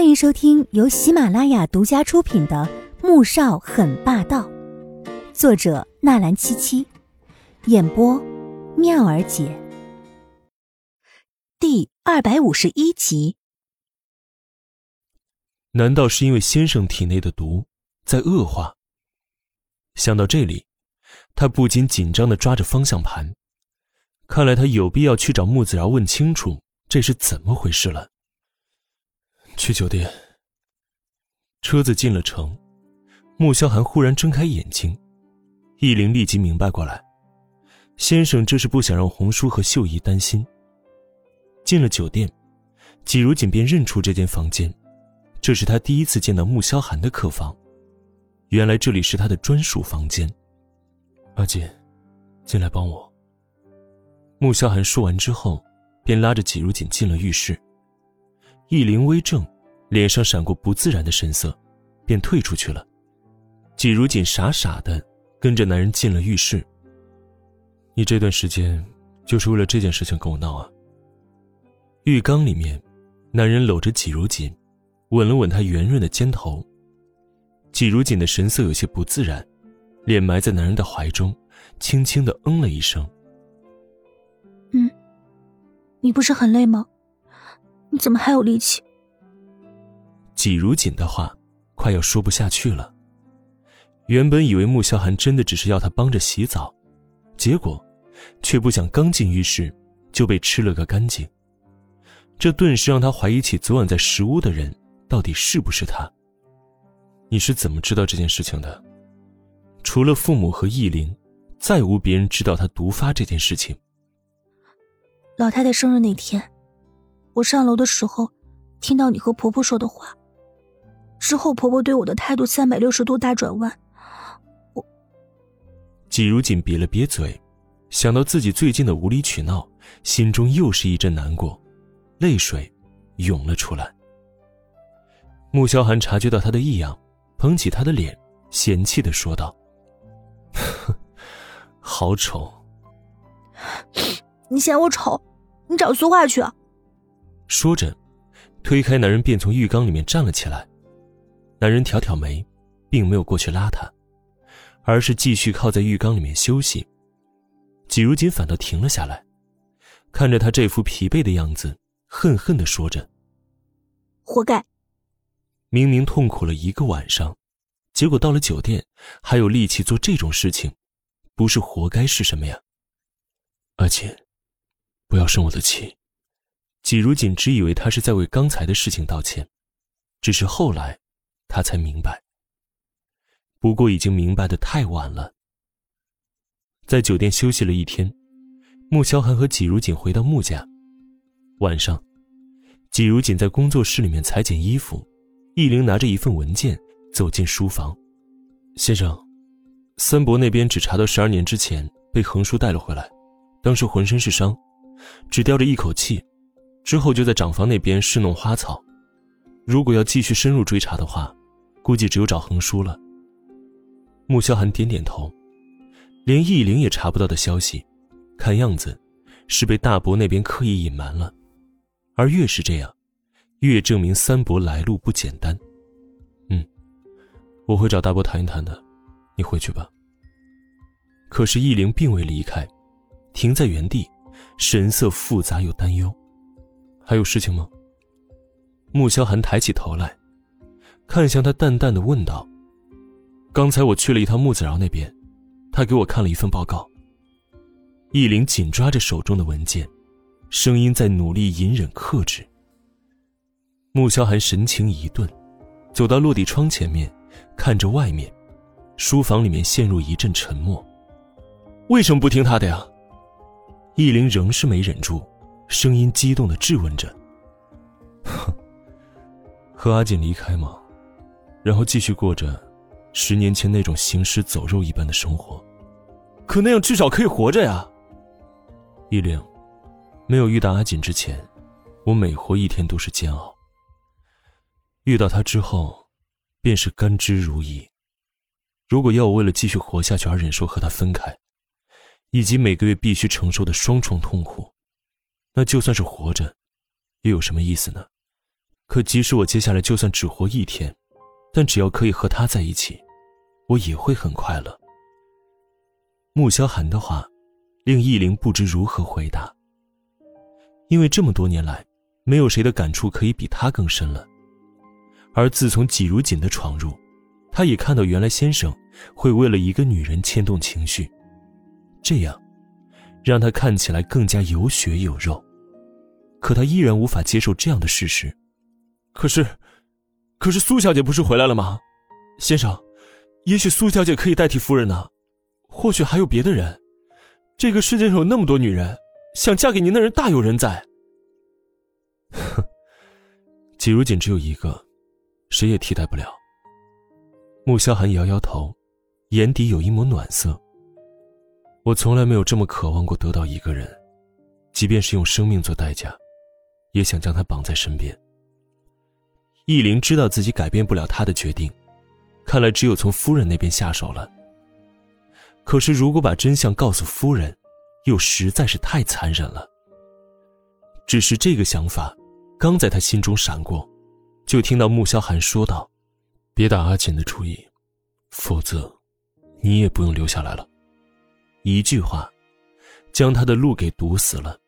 欢迎收听由喜马拉雅独家出品的《穆少很霸道》，作者纳兰七七，演播妙儿姐。第二百五十一集。难道是因为先生体内的毒在恶化？想到这里，他不禁紧张的抓着方向盘。看来他有必要去找穆子饶问清楚这是怎么回事了。去酒店。车子进了城，穆萧寒忽然睁开眼睛，易灵立即明白过来，先生这是不想让红叔和秀姨担心。进了酒店，季如锦便认出这间房间，这是他第一次见到穆萧寒的客房，原来这里是他的专属房间。阿锦，进来帮我。穆萧寒说完之后，便拉着季如锦进了浴室。易灵微怔，脸上闪过不自然的神色，便退出去了。季如锦傻傻的跟着男人进了浴室。你这段时间就是为了这件事情跟我闹啊？浴缸里面，男人搂着季如锦，吻了吻她圆润的肩头。季如锦的神色有些不自然，脸埋在男人的怀中，轻轻的嗯了一声。嗯，你不是很累吗？你怎么还有力气？季如锦的话快要说不下去了。原本以为穆萧寒真的只是要他帮着洗澡，结果却不想刚进浴室就被吃了个干净。这顿时让他怀疑起昨晚在石屋的人到底是不是他。你是怎么知道这件事情的？除了父母和易林，再无别人知道他毒发这件事情。老太太生日那天。我上楼的时候，听到你和婆婆说的话。之后，婆婆对我的态度三百六十度大转弯。我，季如锦瘪了瘪嘴，想到自己最近的无理取闹，心中又是一阵难过，泪水涌了出来。穆萧寒察觉到他的异样，捧起他的脸，嫌弃的说道：“ 好丑。你嫌我丑？你找苏画去。”说着，推开男人，便从浴缸里面站了起来。男人挑挑眉，并没有过去拉他，而是继续靠在浴缸里面休息。季如锦反倒停了下来，看着他这副疲惫的样子，恨恨的说着：“活该！明明痛苦了一个晚上，结果到了酒店还有力气做这种事情，不是活该是什么呀？”而且，不要生我的气。季如锦只以为他是在为刚才的事情道歉，只是后来，他才明白。不过已经明白的太晚了。在酒店休息了一天，穆萧寒和季如锦回到穆家。晚上，季如锦在工作室里面裁剪衣服，易灵拿着一份文件走进书房。先生，三伯那边只查到十二年之前被横叔带了回来，当时浑身是伤，只吊着一口气。之后就在长房那边侍弄花草，如果要继续深入追查的话，估计只有找恒叔了。穆萧寒点点头，连易灵也查不到的消息，看样子是被大伯那边刻意隐瞒了。而越是这样，越证明三伯来路不简单。嗯，我会找大伯谈一谈的，你回去吧。可是易灵并未离开，停在原地，神色复杂又担忧。还有事情吗？穆萧寒抬起头来，看向他，淡淡的问道：“刚才我去了一趟穆子饶那边，他给我看了一份报告。”易灵紧抓着手中的文件，声音在努力隐忍克制。穆萧寒神情一顿，走到落地窗前面，看着外面，书房里面陷入一阵沉默。为什么不听他的呀？易灵仍是没忍住。声音激动的质问着：“哼，和阿锦离开吗？然后继续过着十年前那种行尸走肉一般的生活？可那样至少可以活着呀。”依灵，没有遇到阿锦之前，我每活一天都是煎熬。遇到他之后，便是甘之如饴。如果要我为了继续活下去而忍受和他分开，以及每个月必须承受的双重痛苦，那就算是活着，又有什么意思呢？可即使我接下来就算只活一天，但只要可以和他在一起，我也会很快乐。穆萧寒的话，令易灵不知如何回答。因为这么多年来，没有谁的感触可以比他更深了。而自从季如锦的闯入，他也看到原来先生会为了一个女人牵动情绪，这样，让他看起来更加有血有肉。可他依然无法接受这样的事实。可是，可是苏小姐不是回来了吗？先生，也许苏小姐可以代替夫人呢，或许还有别的人。这个世界上有那么多女人，想嫁给您的人大有人在。哼，季如锦只有一个，谁也替代不了。穆萧寒摇摇头，眼底有一抹暖色。我从来没有这么渴望过得到一个人，即便是用生命做代价，也想将他绑在身边。易林知道自己改变不了他的决定，看来只有从夫人那边下手了。可是如果把真相告诉夫人，又实在是太残忍了。只是这个想法，刚在他心中闪过，就听到穆萧寒说道：“别打阿锦的主意，否则，你也不用留下来了。”一句话，将他的路给堵死了。